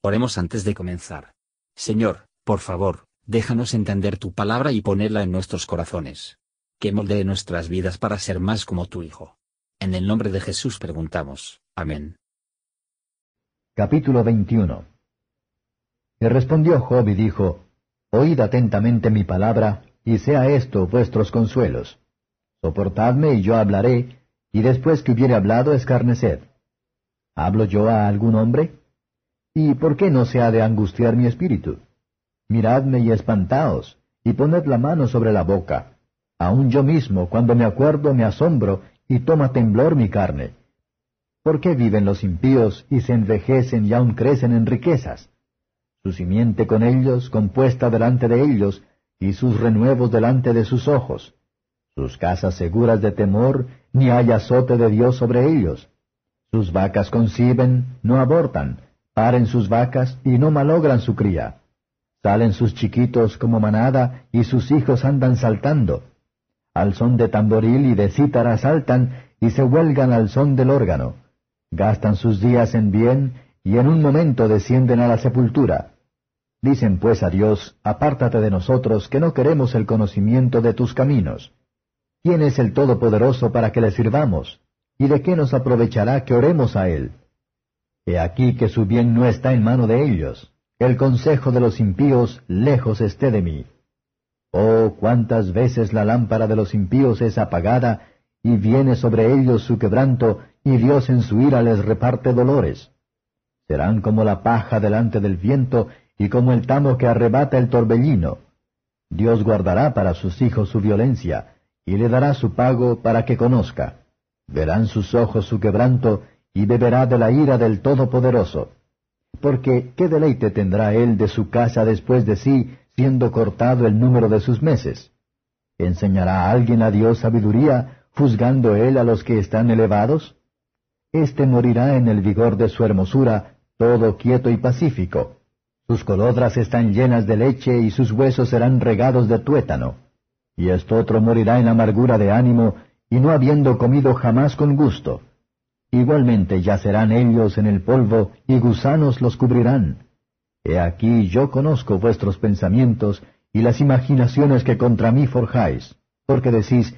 Oremos antes de comenzar. Señor, por favor, déjanos entender tu palabra y ponerla en nuestros corazones. Que moldee nuestras vidas para ser más como tu Hijo. En el nombre de Jesús preguntamos. Amén. Capítulo 21 Y respondió Job y dijo, Oíd atentamente mi palabra, y sea esto vuestros consuelos. Soportadme y yo hablaré, y después que hubiere hablado escarneced. ¿Hablo yo a algún hombre? ¿Y por qué no se ha de angustiar mi espíritu? Miradme y espantaos, y poned la mano sobre la boca. Aun yo mismo, cuando me acuerdo, me asombro, y toma temblor mi carne. ¿Por qué viven los impíos y se envejecen y aun crecen en riquezas? Su simiente con ellos, compuesta delante de ellos, y sus renuevos delante de sus ojos. Sus casas seguras de temor, ni hay azote de Dios sobre ellos. Sus vacas conciben, no abortan, paren sus vacas y no malogran su cría. Salen sus chiquitos como manada y sus hijos andan saltando. Al son de tamboril y de cítara saltan y se huelgan al son del órgano. Gastan sus días en bien y en un momento descienden a la sepultura. Dicen pues a Dios, apártate de nosotros que no queremos el conocimiento de tus caminos. ¿Quién es el Todopoderoso para que le sirvamos? ¿Y de qué nos aprovechará que oremos a Él? He aquí que su bien no está en mano de ellos. El consejo de los impíos lejos esté de mí. Oh, cuántas veces la lámpara de los impíos es apagada, y viene sobre ellos su quebranto, y Dios en su ira les reparte dolores. Serán como la paja delante del viento, y como el tamo que arrebata el torbellino. Dios guardará para sus hijos su violencia, y le dará su pago para que conozca. Verán sus ojos su quebranto, y beberá de la ira del Todopoderoso. Porque ¿qué deleite tendrá él de su casa después de sí, siendo cortado el número de sus meses? ¿Enseñará a alguien a Dios sabiduría, juzgando él a los que están elevados? Este morirá en el vigor de su hermosura, todo quieto y pacífico. Sus colodras están llenas de leche y sus huesos serán regados de tuétano. Y esto otro morirá en amargura de ánimo, y no habiendo comido jamás con gusto. Igualmente yacerán ellos en el polvo, y gusanos los cubrirán. He aquí yo conozco vuestros pensamientos, y las imaginaciones que contra mí forjáis, porque decís,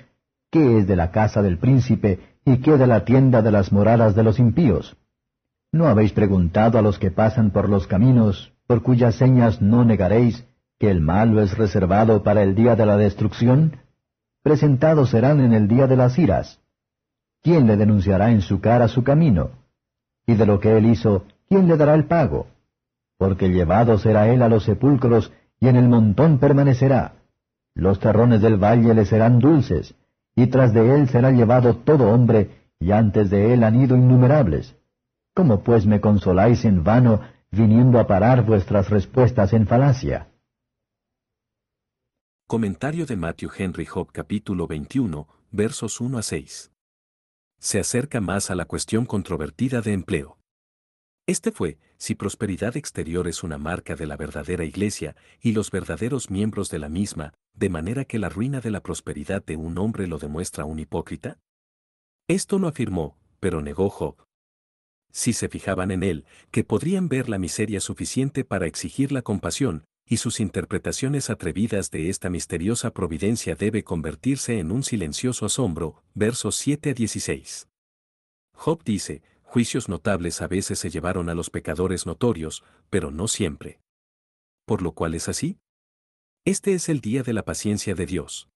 ¿qué es de la casa del príncipe, y qué de la tienda de las moradas de los impíos? ¿No habéis preguntado a los que pasan por los caminos, por cuyas señas no negaréis, que el malo es reservado para el día de la destrucción? Presentados serán en el día de las iras. ¿Quién le denunciará en su cara su camino? Y de lo que él hizo, ¿quién le dará el pago? Porque llevado será él a los sepulcros, y en el montón permanecerá. Los terrones del valle le serán dulces, y tras de él será llevado todo hombre, y antes de él han ido innumerables. ¿Cómo pues me consoláis en vano, viniendo a parar vuestras respuestas en falacia? Comentario de Matthew Henry Job capítulo 21, versos 1 a 6 se acerca más a la cuestión controvertida de empleo. Este fue, si prosperidad exterior es una marca de la verdadera iglesia y los verdaderos miembros de la misma, de manera que la ruina de la prosperidad de un hombre lo demuestra un hipócrita? Esto no afirmó, pero negó Job. Si se fijaban en él, que podrían ver la miseria suficiente para exigir la compasión, y sus interpretaciones atrevidas de esta misteriosa providencia debe convertirse en un silencioso asombro, versos 7 a 16. Job dice, juicios notables a veces se llevaron a los pecadores notorios, pero no siempre. ¿Por lo cual es así? Este es el día de la paciencia de Dios.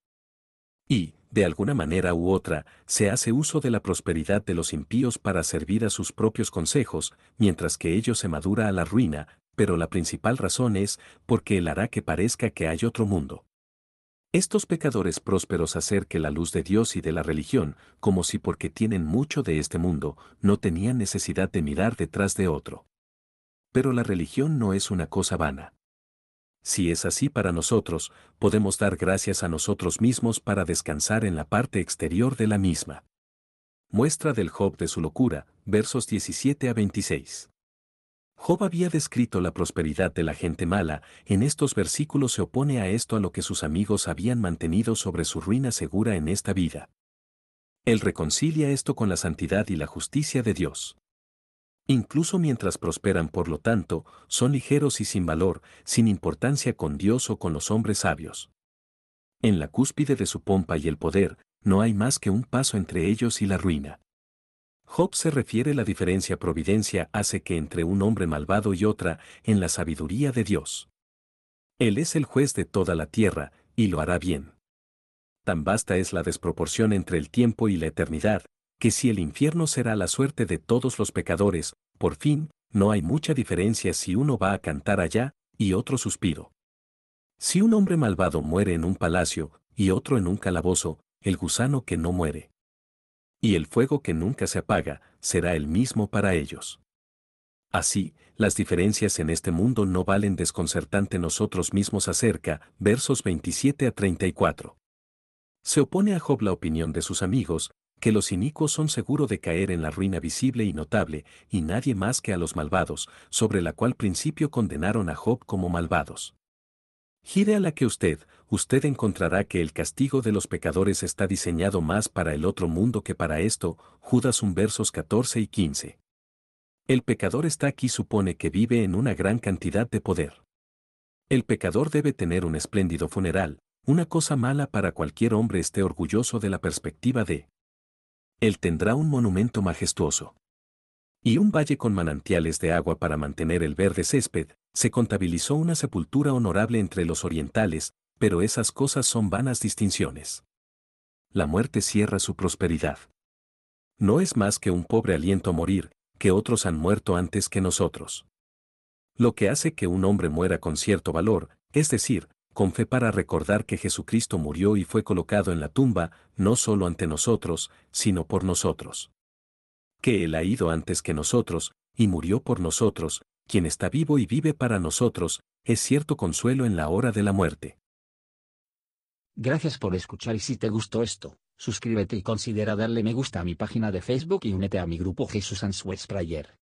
Y, de alguna manera u otra, se hace uso de la prosperidad de los impíos para servir a sus propios consejos, mientras que ello se madura a la ruina, pero la principal razón es porque él hará que parezca que hay otro mundo. Estos pecadores prósperos hacer que la luz de Dios y de la religión, como si porque tienen mucho de este mundo, no tenían necesidad de mirar detrás de otro. Pero la religión no es una cosa vana. Si es así para nosotros, podemos dar gracias a nosotros mismos para descansar en la parte exterior de la misma. Muestra del Job de su locura, versos 17 a 26. Job había descrito la prosperidad de la gente mala, en estos versículos se opone a esto a lo que sus amigos habían mantenido sobre su ruina segura en esta vida. Él reconcilia esto con la santidad y la justicia de Dios. Incluso mientras prosperan por lo tanto, son ligeros y sin valor, sin importancia con Dios o con los hombres sabios. En la cúspide de su pompa y el poder, no hay más que un paso entre ellos y la ruina. Job se refiere la diferencia providencia hace que entre un hombre malvado y otra, en la sabiduría de Dios. Él es el juez de toda la tierra, y lo hará bien. Tan vasta es la desproporción entre el tiempo y la eternidad, que si el infierno será la suerte de todos los pecadores, por fin, no hay mucha diferencia si uno va a cantar allá, y otro suspiro. Si un hombre malvado muere en un palacio, y otro en un calabozo, el gusano que no muere. Y el fuego que nunca se apaga, será el mismo para ellos. Así, las diferencias en este mundo no valen desconcertante nosotros mismos acerca, versos 27 a 34. Se opone a Job la opinión de sus amigos, que los inicuos son seguros de caer en la ruina visible y notable, y nadie más que a los malvados, sobre la cual principio condenaron a Job como malvados. Gire a la que usted, usted encontrará que el castigo de los pecadores está diseñado más para el otro mundo que para esto, Judas 1 versos 14 y 15. El pecador está aquí supone que vive en una gran cantidad de poder. El pecador debe tener un espléndido funeral, una cosa mala para cualquier hombre esté orgulloso de la perspectiva de. Él tendrá un monumento majestuoso. Y un valle con manantiales de agua para mantener el verde césped, se contabilizó una sepultura honorable entre los orientales, pero esas cosas son vanas distinciones. La muerte cierra su prosperidad. No es más que un pobre aliento morir, que otros han muerto antes que nosotros. Lo que hace que un hombre muera con cierto valor, es decir, con fe para recordar que Jesucristo murió y fue colocado en la tumba, no solo ante nosotros, sino por nosotros. Que Él ha ido antes que nosotros, y murió por nosotros, quien está vivo y vive para nosotros, es cierto consuelo en la hora de la muerte. Gracias por escuchar y si te gustó esto, suscríbete y considera darle me gusta a mi página de Facebook y únete a mi grupo Jesús Answers Prayer.